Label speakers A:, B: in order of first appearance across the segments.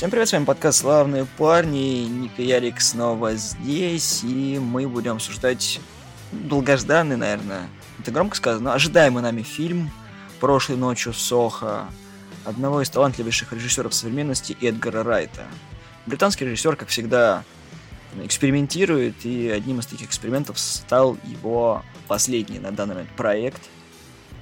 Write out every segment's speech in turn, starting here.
A: Всем привет, с вами подкаст «Славные парни», Ник и Ярик снова здесь, и мы будем обсуждать долгожданный, наверное, это громко сказано, ожидаемый нами фильм «Прошлой ночью в Сохо» одного из талантливейших режиссеров современности Эдгара Райта. Британский режиссер, как всегда, экспериментирует, и одним из таких экспериментов стал его последний на данный момент проект,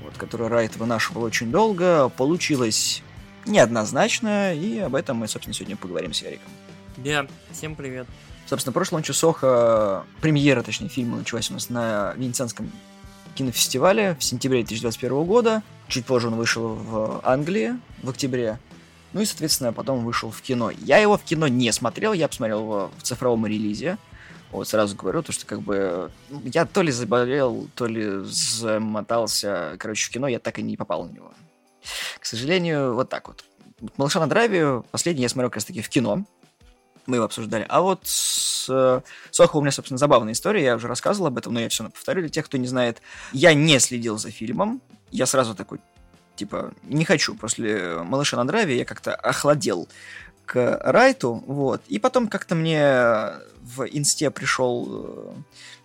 A: вот, который Райт вынашивал очень долго. Получилось неоднозначно, и об этом мы, собственно, сегодня поговорим с Яриком.
B: Да, всем привет.
A: Собственно, прошлым ночью Соха, премьера, точнее, фильма началась у нас на Венецианском кинофестивале в сентябре 2021 года. Чуть позже он вышел в Англии в октябре. Ну и, соответственно, потом вышел в кино. Я его в кино не смотрел, я посмотрел его в цифровом релизе. Вот сразу говорю, то что как бы ну, я то ли заболел, то ли замотался, короче, в кино, я так и не попал на него. К сожалению, вот так вот. «Малыша на драйве» последний я смотрел как раз таки в кино. Мы его обсуждали. А вот с Сохо у меня, собственно, забавная история. Я уже рассказывал об этом, но я все повторю для тех, кто не знает. Я не следил за фильмом. Я сразу такой, типа, не хочу. После «Малыша на драйве» я как-то охладел к Райту, вот. И потом как-то мне в инсте пришел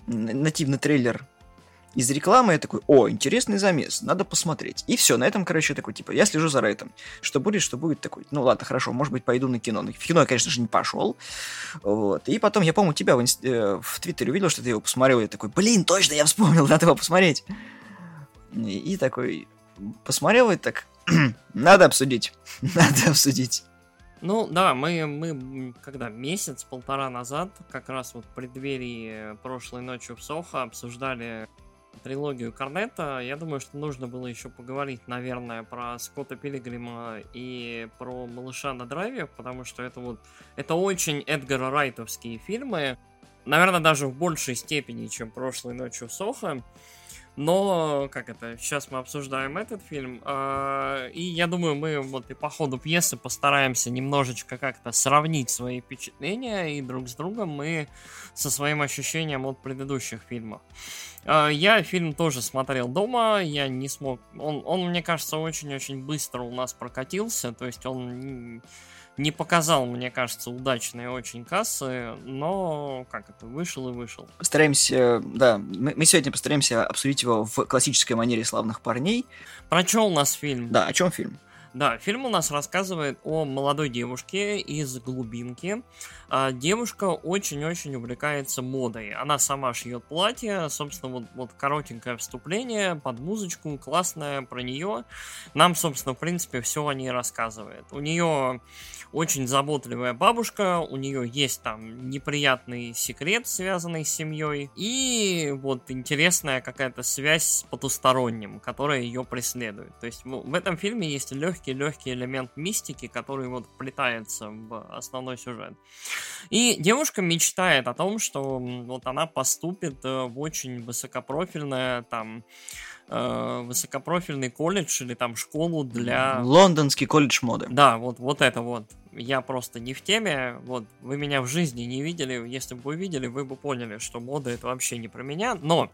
A: э, нативный трейлер из рекламы, я такой, о, интересный замес, надо посмотреть. И все, на этом, короче, такой, типа, я слежу за Райтом. Что будет, что будет, такой, ну ладно, хорошо, может быть, пойду на кино. В кино я, конечно же, не пошел. Вот. И потом, я помню, тебя в, инст... Э, в Твиттере увидел, что ты его посмотрел, и я такой, блин, точно, я вспомнил, надо его посмотреть. И, и такой, посмотрел, и так, надо обсудить, надо обсудить.
B: Ну да, мы, мы когда месяц-полтора назад, как раз вот в преддверии прошлой ночи в Сохо, обсуждали трилогию Корнета. Я думаю, что нужно было еще поговорить, наверное, про Скотта Пилигрима и про Малыша на драйве, потому что это вот это очень Эдгара Райтовские фильмы. Наверное, даже в большей степени, чем прошлой ночью в Сохо. Но, как это, сейчас мы обсуждаем этот фильм, э, и я думаю, мы вот и по ходу пьесы постараемся немножечко как-то сравнить свои впечатления, и друг с другом мы со своим ощущением от предыдущих фильмов. Э, я фильм тоже смотрел дома, я не смог, он, он мне кажется, очень-очень быстро у нас прокатился, то есть он не показал, мне кажется, удачные очень кассы, но как это, вышел и вышел.
A: Постараемся, да, мы, мы сегодня постараемся обсудить его в классической манере славных парней.
B: Про что у нас фильм?
A: Да, о чем фильм?
B: Да, фильм у нас рассказывает о молодой девушке из глубинки. А, девушка очень-очень увлекается модой. Она сама шьет платье. Собственно, вот, вот коротенькое вступление под музычку, классное про нее. Нам, собственно, в принципе, все о ней рассказывает. У нее очень заботливая бабушка, у нее есть там неприятный секрет, связанный с семьей, и вот интересная какая-то связь с потусторонним, которая ее преследует. То есть в этом фильме есть легкий-легкий элемент мистики, который вот вплетается в основной сюжет. И девушка мечтает о том, что вот она поступит э, в очень высокопрофильное там э, высокопрофильный колледж или там школу для...
A: Лондонский колледж моды.
B: Да, вот, вот это вот я просто не в теме, вот, вы меня в жизни не видели, если бы вы видели, вы бы поняли, что мода это вообще не про меня, но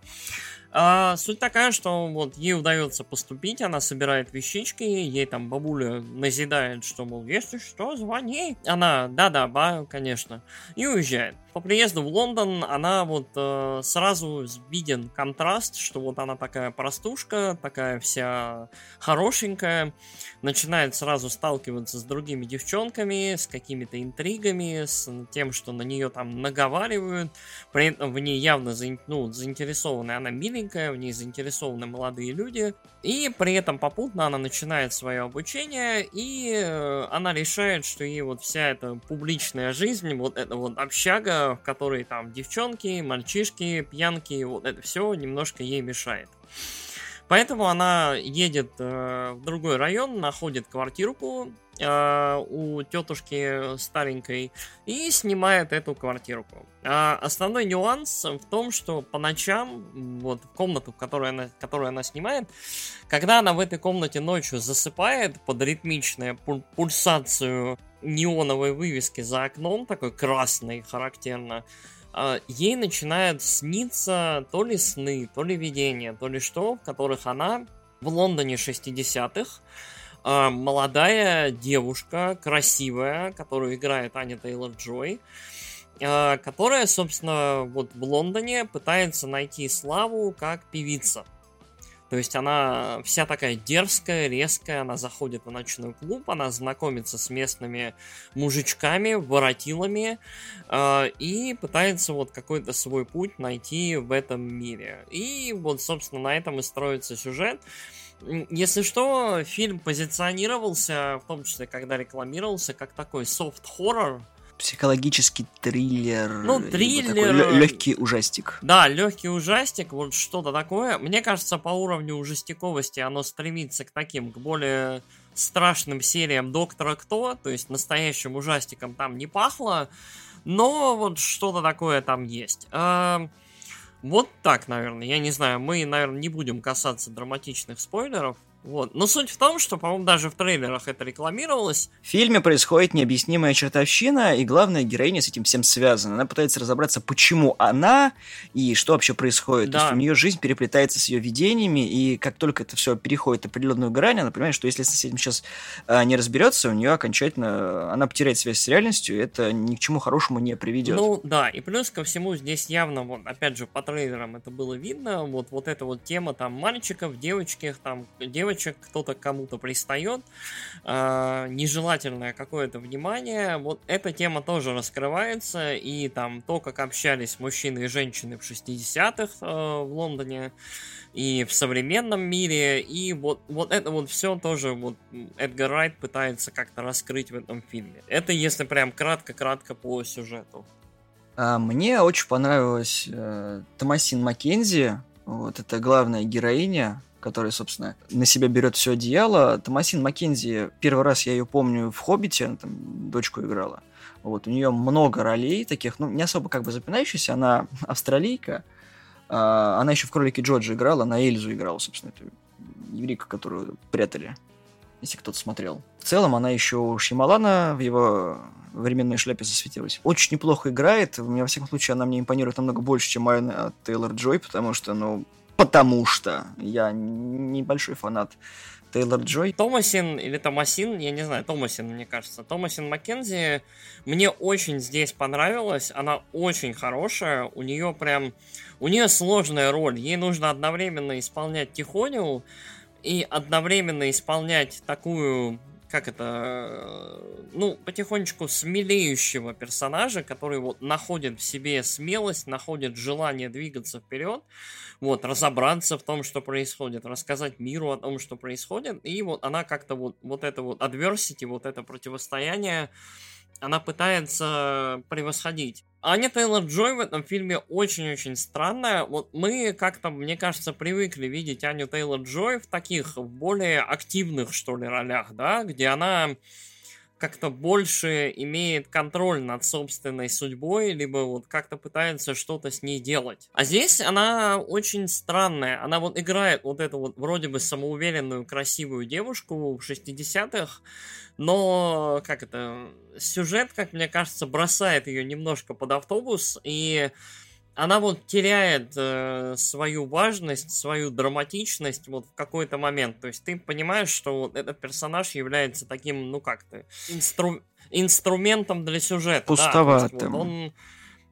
B: а, суть такая, что вот ей удается поступить, она собирает вещички, ей там бабуля назидает, что, мол, если что, звони. Она, да-да, ба, конечно, и уезжает. По приезду в Лондон она вот э, сразу виден контраст, что вот она такая простушка, такая вся хорошенькая, начинает сразу сталкиваться с другими девчонками, с какими-то интригами, с тем, что на нее там наговаривают, при этом в ней явно ну, заинтересованы, она миленькая, в ней заинтересованы молодые люди, и при этом попутно она начинает свое обучение, и э, она решает, что ей вот вся эта публичная жизнь, вот эта вот общага, в которой там девчонки, мальчишки, пьянки, вот это все немножко ей мешает. Поэтому она едет э, в другой район, находит квартирку у тетушки старенькой и снимает эту квартирку. А основной нюанс в том, что по ночам, вот комнату, которую она, которую она снимает, когда она в этой комнате ночью засыпает под ритмичную пульсацию неоновой вывески за окном, такой красный характерно, а, ей начинают сниться то ли сны, то ли видения, то ли что, в которых она в Лондоне 60-х э, молодая девушка, красивая, которую играет Аня Тейлор-Джой, э, которая, собственно, вот в Лондоне пытается найти славу как певица. То есть она вся такая дерзкая, резкая, она заходит в ночной клуб, она знакомится с местными мужичками, воротилами э, и пытается вот какой-то свой путь найти в этом мире. И вот, собственно, на этом и строится сюжет. Если что, фильм позиционировался, в том числе, когда рекламировался, как такой софт-хоррор,
A: психологический триллер.
B: Ну, триллер.
A: Легкий ужастик.
B: Да, легкий ужастик, вот что-то такое. Мне кажется, по уровню ужастиковости оно стремится к таким, к более страшным сериям Доктора Кто, то есть настоящим ужастиком там не пахло, но вот что-то такое там есть. А, вот так, наверное. Я не знаю, мы, наверное, не будем касаться драматичных спойлеров. Вот. Но суть в том, что, по-моему, даже в трейлерах это рекламировалось.
A: В фильме происходит необъяснимая чертовщина, и главная героиня с этим всем связана. Она пытается разобраться, почему она и что вообще происходит. Да. То есть у нее жизнь переплетается с ее видениями, и как только это все переходит определенную грань, она понимает, что если с этим сейчас а, не разберется, у нее окончательно она потеряет связь с реальностью, и это ни к чему хорошему не приведет.
B: Ну да, и плюс ко всему здесь явно, вот опять же, по трейлерам это было видно, вот, вот эта вот тема там мальчиков, девочек, там девочек девочек, кто-то кому-то пристает, э, нежелательное какое-то внимание. Вот эта тема тоже раскрывается, и там то, как общались мужчины и женщины в 60-х э, в Лондоне, и в современном мире, и вот, вот это вот все тоже вот Эдгар Райт пытается как-то раскрыть в этом фильме. Это если прям кратко-кратко по сюжету.
A: А, мне очень понравилась э, Томасин Маккензи, вот это главная героиня, которая, собственно, на себя берет все одеяло. Томасин Маккензи, первый раз я ее помню в «Хоббите», она там дочку играла. Вот, у нее много ролей таких, ну, не особо как бы запинающихся, она австралийка, а, она еще в «Кролике Джорджи» играла, на Эльзу играла, собственно, эту еврейку, которую прятали, если кто-то смотрел. В целом, она еще у Шьямалана в его временной шляпе засветилась. Очень неплохо играет. У меня, во всяком случае, она мне импонирует намного больше, чем Майна Тейлор Джой, потому что, ну, потому что я небольшой фанат Тейлор Джой.
B: Томасин или Томасин, я не знаю, Томасин, мне кажется. Томасин Маккензи мне очень здесь понравилась. Она очень хорошая. У нее прям... У нее сложная роль. Ей нужно одновременно исполнять Тихоню и одновременно исполнять такую как это, ну, потихонечку смелеющего персонажа, который вот находит в себе смелость, находит желание двигаться вперед, вот, разобраться в том, что происходит, рассказать миру о том, что происходит, и вот она как-то вот, вот это вот adversity, вот это противостояние, она пытается превосходить. Аня Тейлор Джой в этом фильме очень-очень странная. Вот мы как-то, мне кажется, привыкли видеть Аню Тейлор Джой в таких более активных, что ли, ролях, да, где она как-то больше имеет контроль над собственной судьбой, либо вот как-то пытается что-то с ней делать. А здесь она очень странная. Она вот играет вот эту вот вроде бы самоуверенную, красивую девушку в 60-х, но, как это, сюжет, как мне кажется, бросает ее немножко под автобус, и она вот теряет э, свою важность, свою драматичность вот в какой-то момент. То есть ты понимаешь, что вот этот персонаж является таким, ну как-то, инстру... инструментом для сюжета.
A: Пустоватым.
B: Да, вот он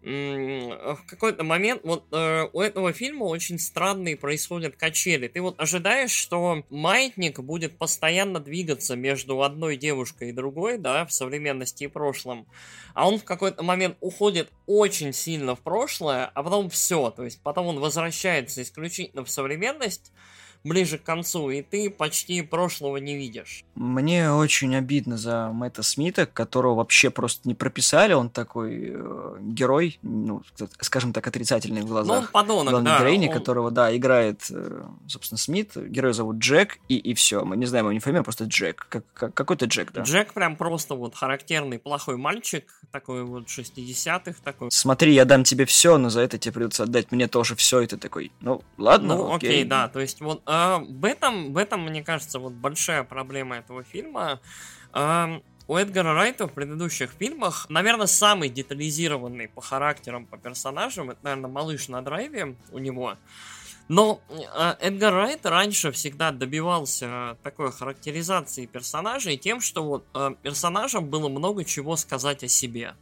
B: в какой-то момент вот э, у этого фильма очень странные происходят качели. Ты вот ожидаешь, что маятник будет постоянно двигаться между одной девушкой и другой, да, в современности и прошлом, а он в какой-то момент уходит очень сильно в прошлое, а потом все, то есть потом он возвращается исключительно в современность, ближе к концу, и ты почти прошлого не видишь.
A: Мне очень обидно за Мэтта Смита, которого вообще просто не прописали. Он такой э, герой, ну, скажем так, отрицательный в глазах. Ну, он
B: подонок,
A: Главной
B: да.
A: героини, он... которого, да, играет, э, собственно, Смит. Герой зовут Джек, и, и все. Мы не знаем его ни фамилию, просто Джек. Как, как, какой-то Джек, да.
B: Джек прям просто вот характерный плохой мальчик, такой вот 60-х, такой.
A: Смотри, я дам тебе все, но за это тебе придется отдать мне тоже все, и ты такой, ну, ладно,
B: Ну, окей, окей да, то есть вот а, в, этом, в этом, мне кажется, вот большая проблема этого фильма. А, у Эдгара Райта в предыдущих фильмах, наверное, самый детализированный по характерам, по персонажам, это, наверное, «Малыш на драйве» у него. Но э, Эдгар Райт раньше всегда добивался такой характеризации персонажей тем, что вот персонажам было много чего сказать о себе.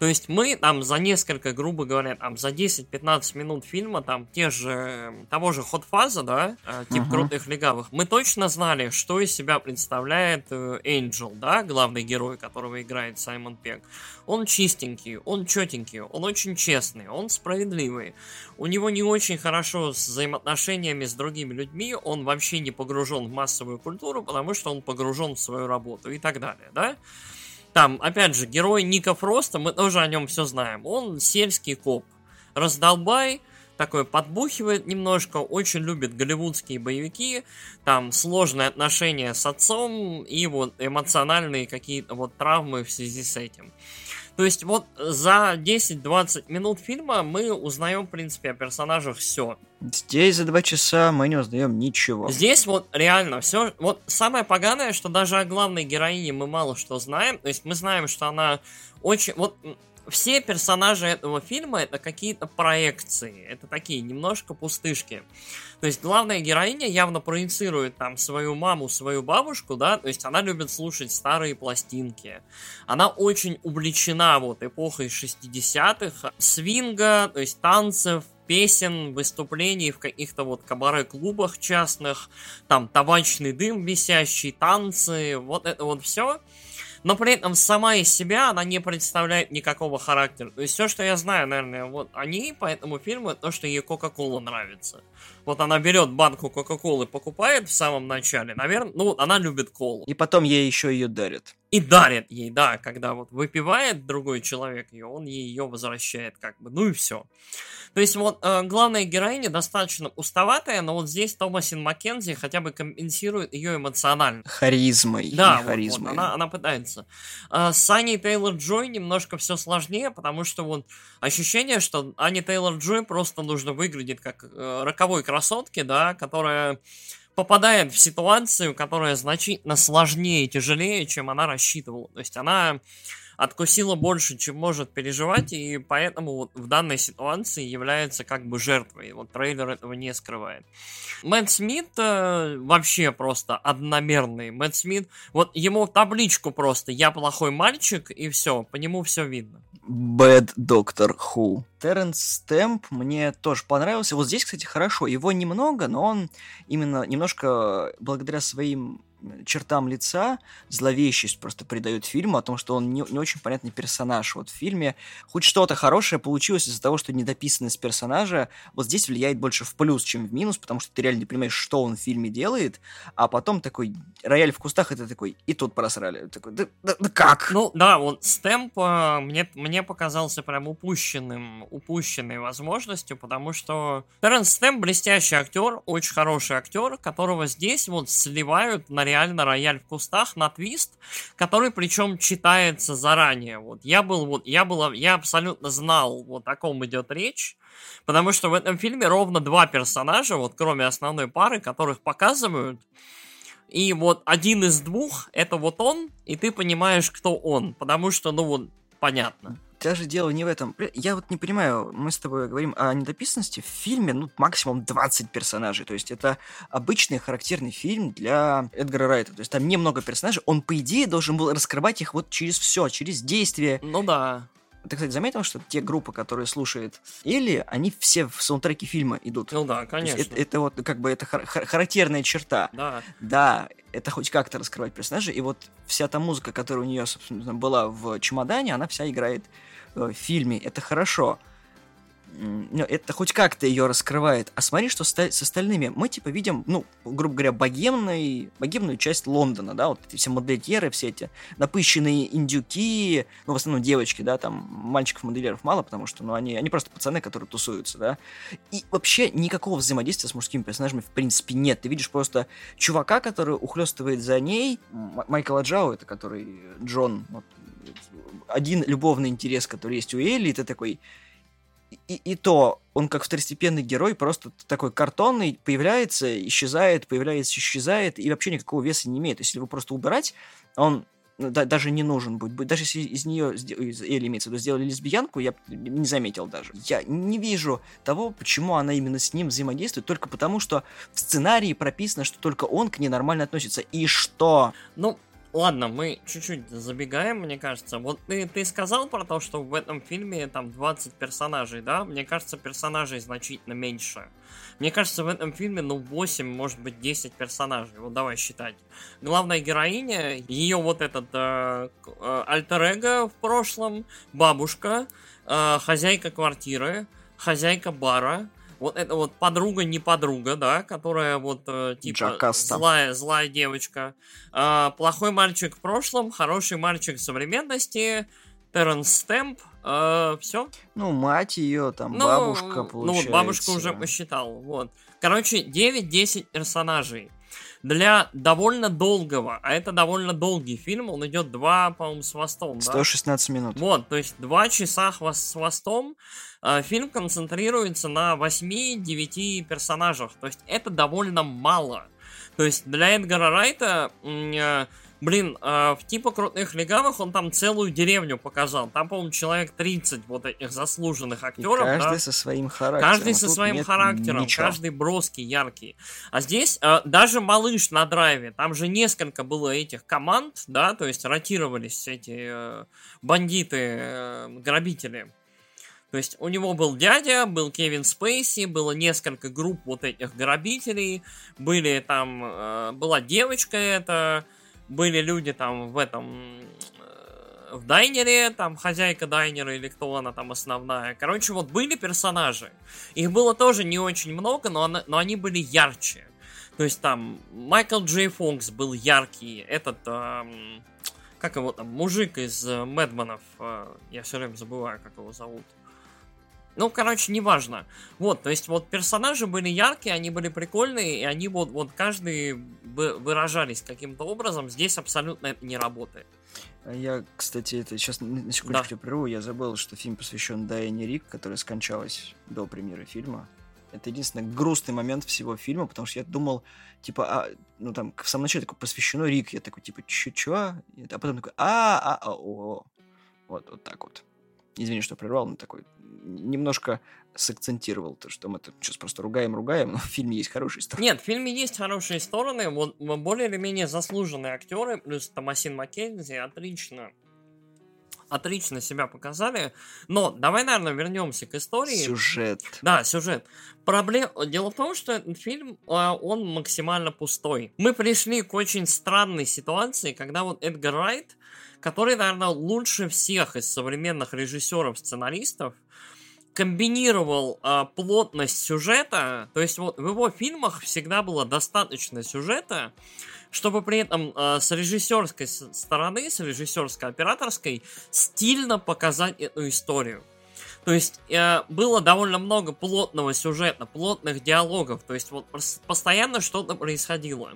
B: То есть мы там за несколько, грубо говоря, там за 10-15 минут фильма, там те же, того же Hot Fuzz, да, э, тип uh-huh. крутых легавых, мы точно знали, что из себя представляет э, Энджел, да, главный герой, которого играет Саймон Пек. Он чистенький, он четенький, он очень честный, он справедливый. У него не очень хорошо с взаимоотношениями с другими людьми, он вообще не погружен в массовую культуру, потому что он погружен в свою работу и так далее, да. Там, опять же, герой Ника Фроста, мы тоже о нем все знаем. Он сельский коп. Раздолбай, такой подбухивает немножко, очень любит голливудские боевики, там сложные отношения с отцом и вот эмоциональные какие-то вот травмы в связи с этим. То есть вот за 10-20 минут фильма мы узнаем, в принципе, о персонажах все.
A: Здесь за два часа мы не узнаем ничего.
B: Здесь вот реально все. Вот самое поганое, что даже о главной героине мы мало что знаем. То есть мы знаем, что она очень... Вот все персонажи этого фильма это какие-то проекции. Это такие немножко пустышки. То есть главная героиня явно проецирует там свою маму, свою бабушку, да, то есть она любит слушать старые пластинки. Она очень увлечена вот эпохой 60-х, свинга, то есть танцев, песен, выступлений в каких-то вот кабаре-клубах частных, там табачный дым висящий, танцы, вот это вот все но при этом сама из себя она не представляет никакого характера. То есть все, что я знаю, наверное, вот они по этому фильму, то, что ей Кока-Кола нравится. Вот она берет банку Кока-Колы, покупает в самом начале, наверное, ну, она любит колу.
A: И потом ей еще ее дарят.
B: И дарит ей, да, когда вот выпивает другой человек ее, он ей ее возвращает, как бы, ну и все. То есть вот э, главная героиня достаточно уставатая, но вот здесь Томасин Маккензи хотя бы компенсирует ее эмоционально.
A: Харизмой.
B: Да, вот, харизмой. Вот, она, она пытается. Э, с Аней Тейлор Джой немножко все сложнее, потому что вот ощущение, что Ане Тейлор Джой просто нужно выглядеть как э, роковой красотки, да, которая попадает в ситуацию, которая значительно сложнее и тяжелее, чем она рассчитывала. То есть она откусила больше, чем может переживать, и поэтому вот в данной ситуации является как бы жертвой. Вот трейлер этого не скрывает. Мэтт Смит э, вообще просто одномерный. Мэтт Смит, вот ему табличку просто «Я плохой мальчик» и все, по нему все видно.
A: Bad Doctor Who. Терренс Стэмп мне тоже понравился. Вот здесь, кстати, хорошо. Его немного, но он именно немножко благодаря своим чертам лица зловещесть просто придает фильму о том, что он не, не очень понятный персонаж. Вот в фильме хоть что-то хорошее получилось из-за того, что недописанность персонажа вот здесь влияет больше в плюс, чем в минус, потому что ты реально не понимаешь, что он в фильме делает, а потом такой рояль в кустах, это такой, и тут просрали. Такой, да, да, да как?
B: Ну да, вот Стэмп э, мне, мне показался прям упущенным, упущенной возможностью, потому что Терренс Стэмп блестящий актер, очень хороший актер, которого здесь вот сливают на реально рояль в кустах на твист, который причем читается заранее. Вот я был, вот я был, я абсолютно знал, вот о ком идет речь, потому что в этом фильме ровно два персонажа, вот кроме основной пары, которых показывают, и вот один из двух это вот он, и ты понимаешь, кто он, потому что, ну вот, понятно
A: даже дело не в этом. Я вот не понимаю, мы с тобой говорим о недописанности. В фильме, ну, максимум 20 персонажей. То есть это обычный характерный фильм для Эдгара Райта. То есть там немного персонажей. Он, по идее, должен был раскрывать их вот через все, через действие.
B: Ну да.
A: Ты, кстати, заметил, что те группы, которые слушает Элли, они все в саундтреке фильма идут?
B: Ну да, конечно.
A: Это, это вот как бы это хар- характерная черта.
B: Да.
A: Да, это хоть как-то раскрывать персонажа. И вот вся та музыка, которая у нее, собственно, была в чемодане, она вся играет Э, в фильме, это хорошо. Ну, это хоть как-то ее раскрывает. А смотри, что с, остальными. Мы, типа, видим, ну, грубо говоря, богемный, богемную часть Лондона, да, вот эти все модельеры, все эти напыщенные индюки, ну, в основном девочки, да, там мальчиков-модельеров мало, потому что, ну, они, они просто пацаны, которые тусуются, да. И вообще никакого взаимодействия с мужскими персонажами, в принципе, нет. Ты видишь просто чувака, который ухлестывает за ней, Майкла Джао, это который Джон, вот, один любовный интерес, который есть у Элли, это такой... И, и то он как второстепенный герой просто такой картонный, появляется, исчезает, появляется, исчезает, и вообще никакого веса не имеет. Если его просто убирать, он ну, да, даже не нужен будет. Даже если из нее, или имеется в виду, сделали лесбиянку, я не заметил даже. Я не вижу того, почему она именно с ним взаимодействует, только потому, что в сценарии прописано, что только он к ней нормально относится. И что?
B: Ну, Ладно, мы чуть-чуть забегаем, мне кажется. Вот ты, ты сказал про то, что в этом фильме там 20 персонажей, да? Мне кажется, персонажей значительно меньше. Мне кажется, в этом фильме, ну, 8, может быть, 10 персонажей. Вот давай считать. Главная героиня, ее вот этот э, э, альтер в прошлом, бабушка, э, хозяйка квартиры, хозяйка бара, вот это вот подруга не подруга, да, которая вот э, типа Джакаста. злая злая девочка, э, плохой мальчик в прошлом, хороший мальчик в современности, Терренс Стэмп, э, все.
A: Ну мать ее там ну, бабушка получается. Ну вот
B: бабушка уже посчитал, вот. Короче, 9-10 персонажей. Для довольно долгого, а это довольно долгий фильм, он идет 2, по-моему, с хвостом,
A: 116
B: да?
A: минут.
B: Вот, то есть 2 часа с хвостом, э, фильм концентрируется на 8-9 персонажах, то есть это довольно мало. То есть для Эдгара Райта э, Блин, э, в типа крутых легавых он там целую деревню показал. Там, по-моему, человек 30 вот этих заслуженных актеров. И
A: каждый
B: да?
A: со своим характером.
B: Каждый а со своим характером, ничего. каждый броский, яркий. А здесь э, даже малыш на драйве, там же несколько было этих команд, да, то есть ротировались эти э, бандиты, э, грабители. То есть у него был дядя, был Кевин Спейси, было несколько групп вот этих грабителей, были там, э, была девочка эта, были люди там в этом э, в дайнере, там хозяйка дайнера или кто она там основная. Короче, вот были персонажи. Их было тоже не очень много, но, она, но они были ярче. То есть там Майкл Джей Фокс был яркий, этот, эм, как его там, мужик из э, Мэдманов, э, я все время забываю, как его зовут. Ну, короче, неважно. Вот, то есть вот персонажи были яркие, они были прикольные, и они вот, вот каждый выражались каким-то образом. Здесь абсолютно это не работает.
A: А я, кстати, это сейчас на секундочку да. прерву, я забыл, что фильм посвящен Дайане Рик, которая скончалась до премьеры фильма. Это единственный грустный момент всего фильма, потому что я думал, типа, а, ну там, в самом начале такой посвящено Рик, я такой, типа, чё, чё? А потом такой, а, а, а, о, вот, вот так вот. Извини, что прервал, но такой немножко сакцентировал то, что мы тут сейчас просто ругаем-ругаем, но в фильме есть хорошие стороны.
B: Нет, в фильме есть хорошие стороны, вот более или менее заслуженные актеры, плюс Томасин Маккензи отлично отлично себя показали. Но давай, наверное, вернемся к истории.
A: Сюжет.
B: Да, сюжет. Проблем... Дело в том, что этот фильм, а, он максимально пустой. Мы пришли к очень странной ситуации, когда вот Эдгар Райт, который, наверное, лучше всех из современных режиссеров-сценаристов, комбинировал э, плотность сюжета, то есть вот в его фильмах всегда было достаточно сюжета, чтобы при этом э, с режиссерской стороны, с режиссерской операторской, стильно показать эту историю. То есть э, было довольно много плотного сюжета, плотных диалогов, то есть вот постоянно что-то происходило.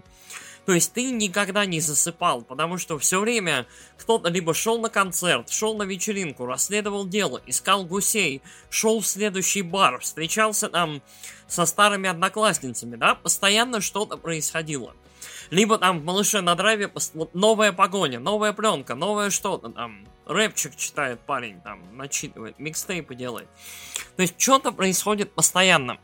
B: То есть ты никогда не засыпал, потому что все время кто-то либо шел на концерт, шел на вечеринку, расследовал дело, искал гусей, шел в следующий бар, встречался там со старыми одноклассницами, да, постоянно что-то происходило. Либо там в «Малыше на драйве» новая погоня, новая пленка, новое что-то там. Рэпчик читает парень, там, начитывает, микстейпы делает. То есть что-то происходит постоянно.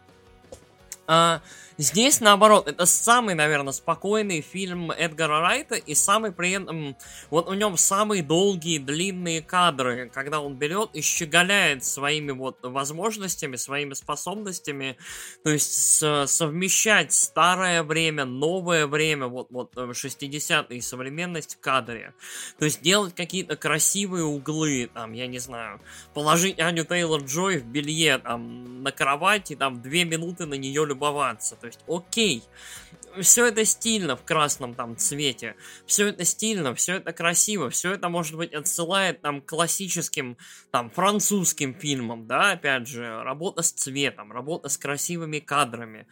B: А, Здесь, наоборот, это самый, наверное, спокойный фильм Эдгара Райта и самый при этом... Вот у нем самые долгие, длинные кадры, когда он берет и щеголяет своими вот возможностями, своими способностями. То есть совмещать старое время, новое время, вот, вот 60-е э, современность в кадре. То есть делать какие-то красивые углы, там, я не знаю, положить Аню Тейлор-Джой в белье, там, на кровать и там две минуты на нее любоваться. То есть, окей, все это стильно в красном там цвете, все это стильно, все это красиво, все это, может быть, отсылает там классическим там французским фильмам, да, опять же, работа с цветом, работа с красивыми кадрами.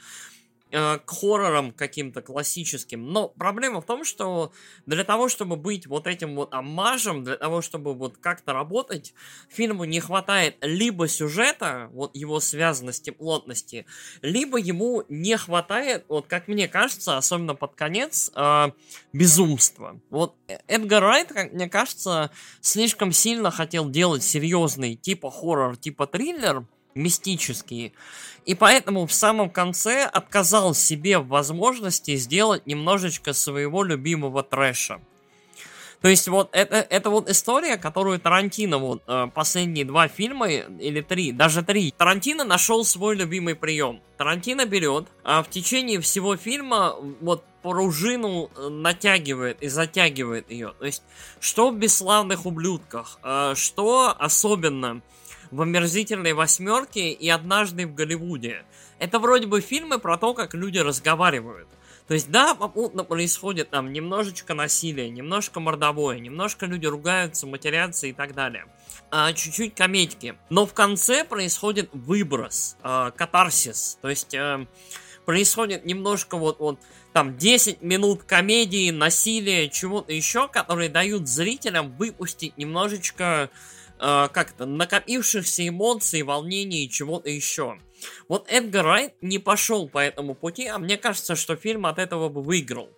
B: К хоррорам каким-то классическим. Но проблема в том, что для того, чтобы быть вот этим вот аммажем, для того, чтобы вот как-то работать, фильму не хватает либо сюжета, вот его связанности, плотности, либо ему не хватает, вот как мне кажется, особенно под конец, э, безумства. Вот Эдгар Райт, как мне кажется, слишком сильно хотел делать серьезный типа хоррор, типа триллер, мистический. И поэтому в самом конце отказал себе в возможности сделать немножечко своего любимого трэша. То есть вот это, это вот история, которую Тарантино вот э, последние два фильма или три, даже три, Тарантино нашел свой любимый прием. Тарантино берет, а в течение всего фильма вот пружину э, натягивает и затягивает ее. То есть что в «Бесславных ублюдках», э, что особенно в «Омерзительной восьмерке» и «Однажды в Голливуде». Это вроде бы фильмы про то, как люди разговаривают. То есть, да, попутно происходит там немножечко насилия, немножко мордовое, немножко люди ругаются, матерятся и так далее. А, чуть-чуть комедики. Но в конце происходит выброс, а, катарсис. То есть, а, происходит немножко вот, вот там 10 минут комедии, насилия, чего-то еще, которые дают зрителям выпустить немножечко э, как-то накопившихся эмоций, волнений и чего-то еще. Вот Эдгар Райт не пошел по этому пути, а мне кажется, что фильм от этого бы выиграл.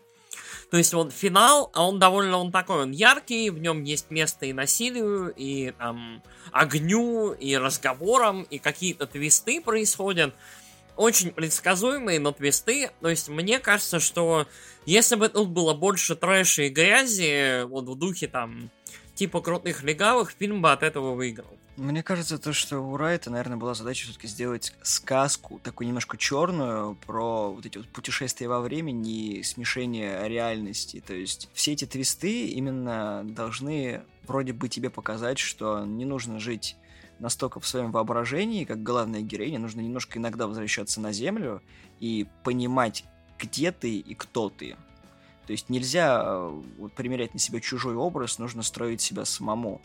B: То есть вот финал, а он довольно он такой, он яркий, в нем есть место и насилию, и там огню, и разговорам, и какие-то твисты происходят. Очень предсказуемые, но твисты. То есть мне кажется, что если бы тут было больше трэша и грязи, вот в духе там типа крутых легавых, фильм бы от этого выиграл.
A: Мне кажется, то, что у Райта, наверное, была задача все-таки сделать сказку, такую немножко черную, про вот эти вот путешествия во времени, смешение реальности. То есть все эти твисты именно должны вроде бы тебе показать, что не нужно жить настолько в своем воображении, как главная героиня, нужно немножко иногда возвращаться на Землю и понимать, где ты и кто ты. То есть нельзя э, вот, примерять на себя чужой образ, нужно строить себя самому.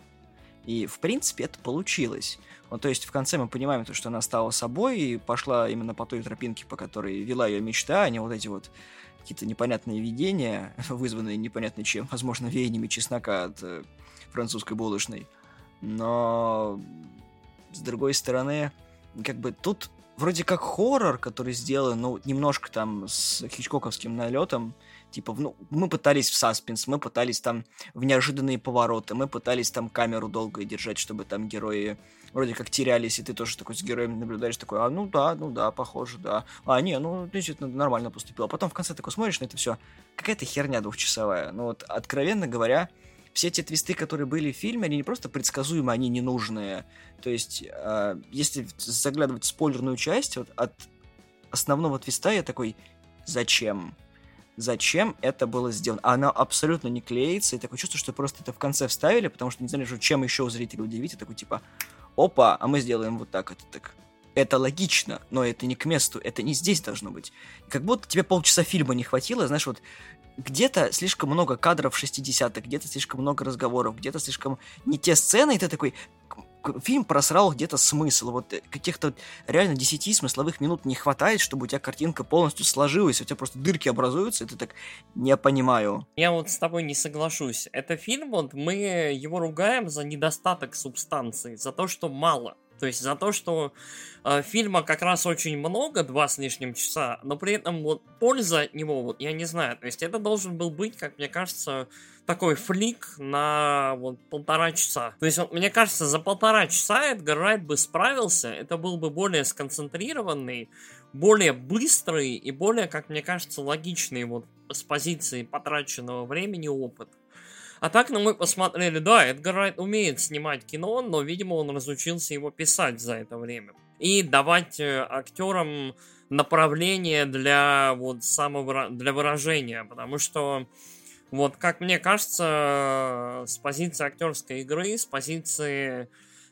A: И, в принципе, это получилось. Вот, то есть в конце мы понимаем, то, что она стала собой и пошла именно по той тропинке, по которой вела ее мечта, а не вот эти вот какие-то непонятные видения, вызванные непонятно чем, возможно, веяниями чеснока от э, французской булочной. Но, с другой стороны, как бы тут вроде как хоррор, который сделан, ну, немножко там с хичкоковским налетом, Типа, ну, мы пытались в саспенс, мы пытались там в неожиданные повороты, мы пытались там камеру долго держать, чтобы там герои вроде как терялись, и ты тоже такой с героем наблюдаешь, такой, а, ну да, ну да, похоже, да. А, не, ну, действительно, нормально поступил. А потом в конце такой смотришь на это все, какая-то херня двухчасовая. Ну вот, откровенно говоря, все те твисты, которые были в фильме, они не просто предсказуемые, они ненужные. То есть, э, если заглядывать в спойлерную часть, вот от основного твиста я такой, зачем? зачем это было сделано. Она абсолютно не клеится, и такое чувство, что просто это в конце вставили, потому что не знали, чем еще зрителя удивить, и такой типа, опа, а мы сделаем вот так, это так. Это логично, но это не к месту, это не здесь должно быть. Как будто тебе полчаса фильма не хватило, знаешь, вот где-то слишком много кадров 60-х, где-то слишком много разговоров, где-то слишком не те сцены, и ты такой, фильм просрал где-то смысл. Вот каких-то реально 10 смысловых минут не хватает, чтобы у тебя картинка полностью сложилась, у тебя просто дырки образуются, и ты так не понимаю.
B: Я вот с тобой не соглашусь. Это фильм, вот мы его ругаем за недостаток субстанции, за то, что мало. То есть за то, что э, фильма как раз очень много, два с лишним часа, но при этом вот польза от него, вот я не знаю, то есть это должен был быть, как мне кажется, такой флик на вот полтора часа. То есть вот мне кажется, за полтора часа Эдгар Райт бы справился, это был бы более сконцентрированный, более быстрый и более, как мне кажется, логичный вот с позиции потраченного времени опыт. А так, ну, мы посмотрели, да, Эдгар Райт умеет снимать кино, но, видимо, он разучился его писать за это время. И давать э, актерам направление для вот самого для выражения, потому что вот, как мне кажется, с позиции актерской игры, с позиции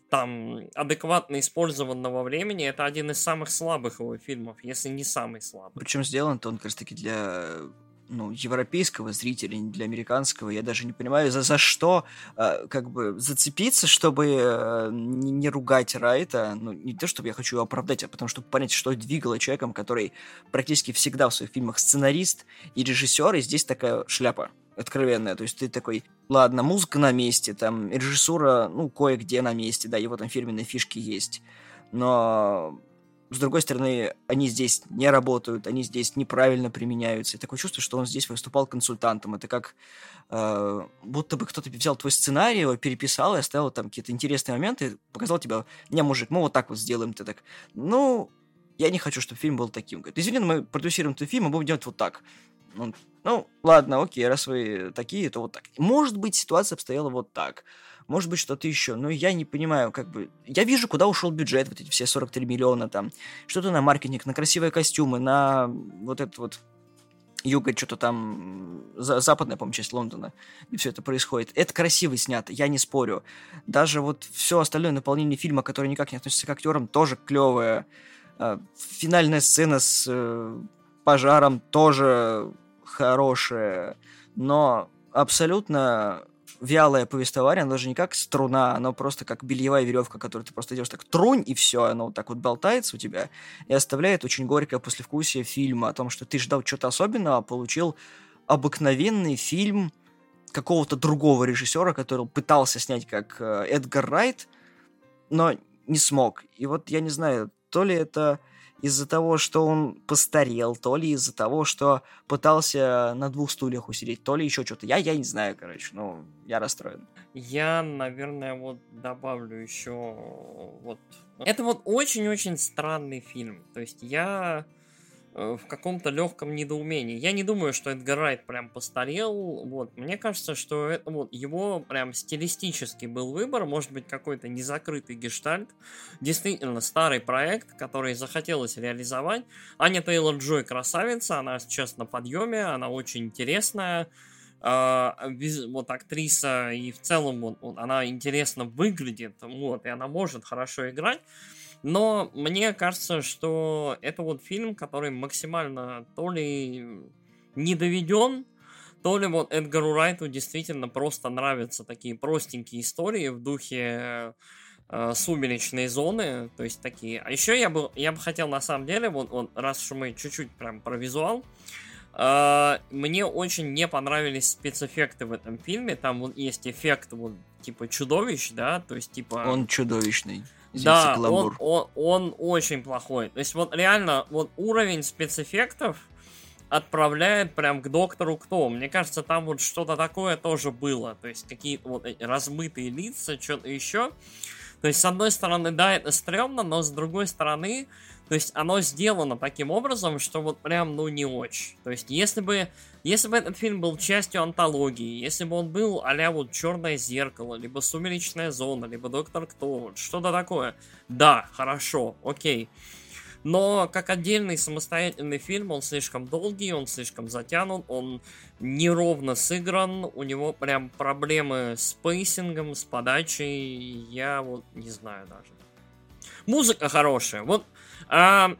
B: там адекватно использованного времени, это один из самых слабых его фильмов, если не самый слабый.
A: Причем сделан-то он как раз таки для ну, европейского зрителя, не для американского. Я даже не понимаю, за, за что э, как бы зацепиться, чтобы э, не, не ругать Райта. Ну, не то, чтобы я хочу его оправдать, а потому что понять, что двигало человеком, который практически всегда в своих фильмах сценарист и режиссер, и здесь такая шляпа откровенная. То есть ты такой, ладно, музыка на месте, там режиссура, ну, кое-где на месте, да, его там фирменные фишки есть. Но с другой стороны, они здесь не работают, они здесь неправильно применяются. И такое чувство, что он здесь выступал консультантом. Это как э, будто бы кто-то взял твой сценарий, его переписал и оставил там какие-то интересные моменты, показал тебе, не, мужик, мы вот так вот сделаем. Ты так, ну, я не хочу, чтобы фильм был таким. Говорит, извини, мы продюсируем этот фильм, мы будем делать вот так. Он, ну, ладно, окей, раз вы такие, то вот так. Может быть, ситуация обстояла вот так может быть, что-то еще. Но я не понимаю, как бы... Я вижу, куда ушел бюджет, вот эти все 43 миллиона там. Что-то на маркетинг, на красивые костюмы, на вот этот вот юга, что-то там, за, западная, по-моему, часть Лондона, и все это происходит. Это красиво снято, я не спорю. Даже вот все остальное наполнение фильма, которое никак не относится к актерам, тоже клевое. А, финальная сцена с э, пожаром тоже хорошая, но абсолютно вялое повествование, оно даже не как струна, оно просто как бельевая веревка, которую ты просто идешь так трунь, и все, оно вот так вот болтается у тебя, и оставляет очень горькое послевкусие фильма о том, что ты ждал чего-то особенного, а получил обыкновенный фильм какого-то другого режиссера, который пытался снять как э, Эдгар Райт, но не смог. И вот я не знаю, то ли это из-за того, что он постарел, то ли из-за того, что пытался на двух стульях усидеть, то ли еще что-то. Я, я не знаю, короче, ну, я расстроен.
B: Я, наверное, вот добавлю еще вот... Это вот очень-очень странный фильм. То есть я Э, в каком-то легком недоумении. Я не думаю, что Эдгар Райт прям постарел. Вот. Мне кажется, что это, вот, его прям стилистический был выбор, может быть, какой-то незакрытый гештальт. Действительно, старый проект, который захотелось реализовать. Аня Тейлор Джой красавица, она сейчас на подъеме, она очень интересная. Uh, вот актриса и в целом вот, она интересно выглядит, вот, и она может хорошо играть. Но мне кажется, что это вот фильм, который максимально то ли не доведен, то ли вот Эдгару Райту действительно просто нравятся такие простенькие истории в духе э, зоны, то есть такие. А еще я бы, я бы хотел на самом деле, вот, вот раз уж мы чуть-чуть прям про визуал, э, мне очень не понравились спецэффекты в этом фильме. Там вот есть эффект вот типа чудовищ, да, то есть типа.
A: Он чудовищный.
B: Да, он, он, он очень плохой. То есть вот реально, вот уровень спецэффектов отправляет прям к доктору кто. Мне кажется, там вот что-то такое тоже было. То есть какие-то вот размытые лица, что-то еще. То есть, с одной стороны, да, это стрёмно, но с другой стороны, то есть оно сделано таким образом, что вот прям, ну, не очень. То есть, если бы, если бы этот фильм был частью антологии, если бы он был а вот Черное зеркало, либо Сумеречная зона, либо Доктор Кто, вот что-то такое, да, хорошо, окей. Но как отдельный самостоятельный фильм он слишком долгий, он слишком затянут, он неровно сыгран, у него прям проблемы с pacing ом, с подачей, я вот не знаю даже. Музыка хорошая, вот а,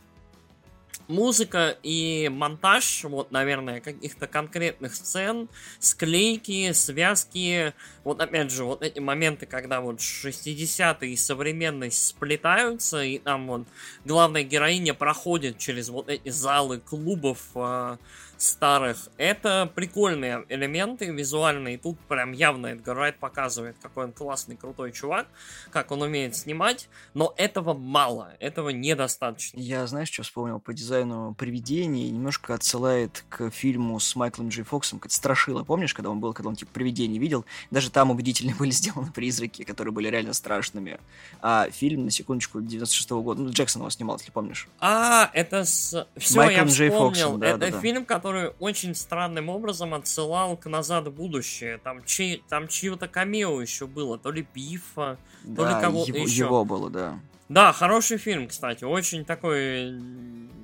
B: музыка и монтаж, вот, наверное, каких-то конкретных сцен, склейки, связки, вот, опять же, вот эти моменты, когда вот 60-е и современность сплетаются, и там вот главная героиня проходит через вот эти залы клубов, э, старых. Это прикольные элементы визуальные. Тут прям явно Эдгар Райт показывает, какой он классный, крутой чувак, как он умеет снимать, но этого мало, этого недостаточно.
A: Я, знаешь, что вспомнил по дизайну привидений? Немножко отсылает к фильму с Майклом Джей Фоксом, как Страшила, помнишь, когда он был, когда он типа привидений видел? Даже там убедительно были сделаны призраки, которые были реально страшными. А фильм, на секундочку, 96 -го года, ну, Джексон его снимал, если помнишь.
B: А, это с... Все, Майклом я вспомнил. Джей Фоксом, да, это да, да. фильм, который который очень странным образом отсылал к «Назад в будущее». Там, чей, там чье-то камео еще было, то ли Бифа, да, то ли кого-то
A: его,
B: еще.
A: его было, да.
B: Да, хороший фильм, кстати, очень такой